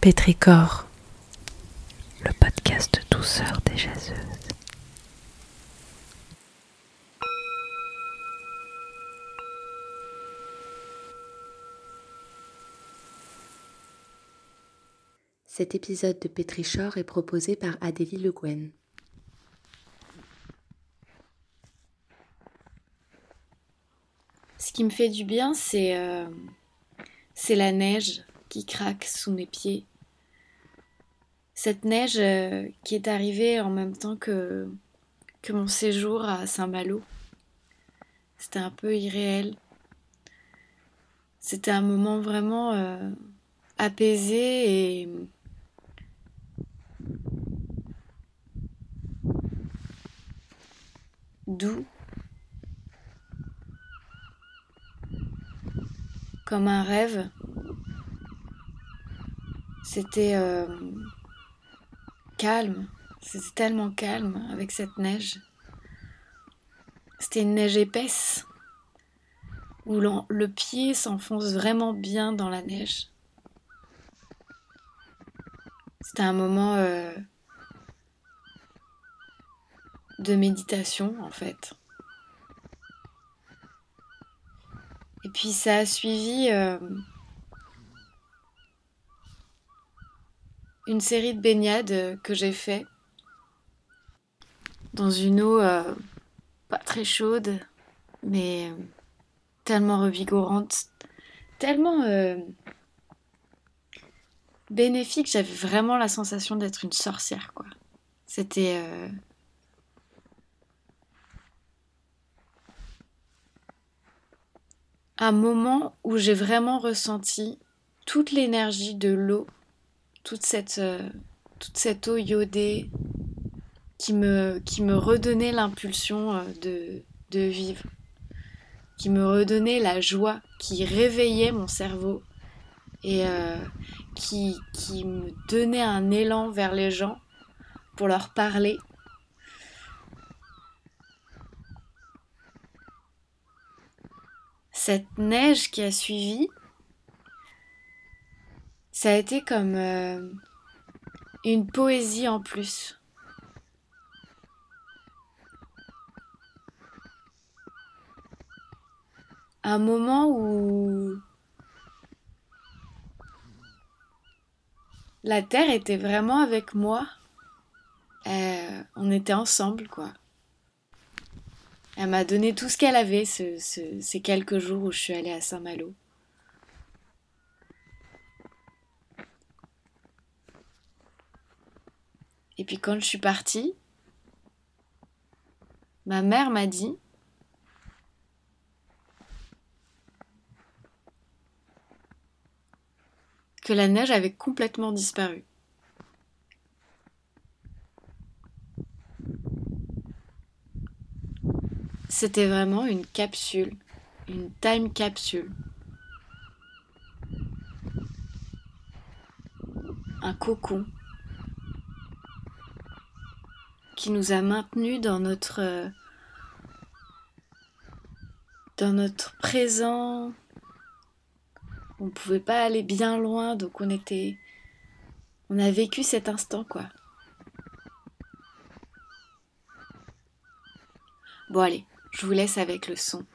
Pétricor, le podcast douceur des jaseuses. Cet épisode de Pétrichor est proposé par Adélie Le Guen. Ce qui me fait du bien, c'est euh, c'est la neige qui craque sous mes pieds. Cette neige euh, qui est arrivée en même temps que, que mon séjour à Saint-Malo. C'était un peu irréel. C'était un moment vraiment euh, apaisé et doux. Comme un rêve. C'était euh, calme, c'était tellement calme avec cette neige. C'était une neige épaisse où le pied s'enfonce vraiment bien dans la neige. C'était un moment euh, de méditation en fait. Et puis ça a suivi euh, une série de baignades que j'ai fait dans une eau euh, pas très chaude, mais tellement revigorante, tellement euh, bénéfique. J'avais vraiment la sensation d'être une sorcière, quoi. C'était euh, un moment où j'ai vraiment ressenti toute l'énergie de l'eau toute cette, euh, toute cette eau iodée qui me, redonnait l'impulsion euh, de, vivre, qui me redonnait la joie, qui réveillait mon cerveau et euh, qui me donnait un élan vers les gens pour leur parler. Cette neige qui a suivi, ça a été comme euh, une poésie en plus. Un moment où la Terre était vraiment avec moi. Euh, on était ensemble, quoi. Elle m'a donné tout ce qu'elle avait ces quelques jours où je suis allée à Saint-Malo. Et puis quand je suis partie, ma mère m'a dit que la neige avait complètement disparu. C'était vraiment une capsule, une time capsule. Un cocon qui nous a maintenus dans notre dans notre présent. On ne pouvait pas aller bien loin, donc on était on a vécu cet instant quoi. Bon allez, je vous laisse avec le son.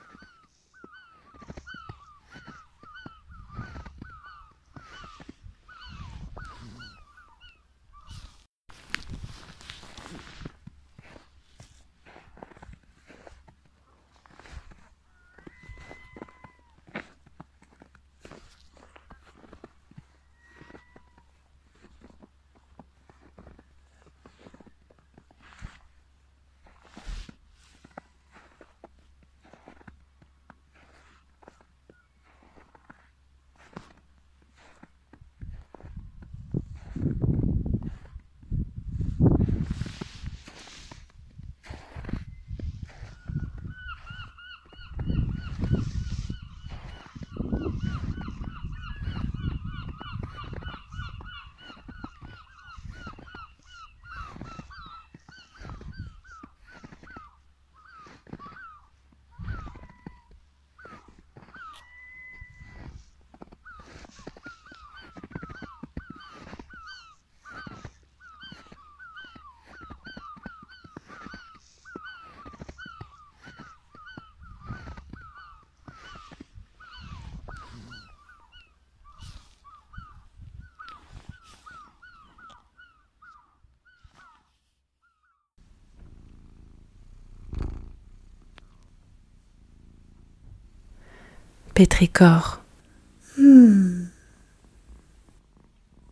Pétricor.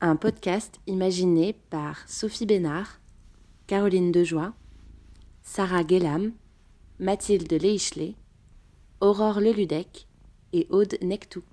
Un podcast imaginé par Sophie Bénard, Caroline Dejoie, Sarah Guélam, Mathilde Leichelet, Aurore Leludec et Aude Nectou.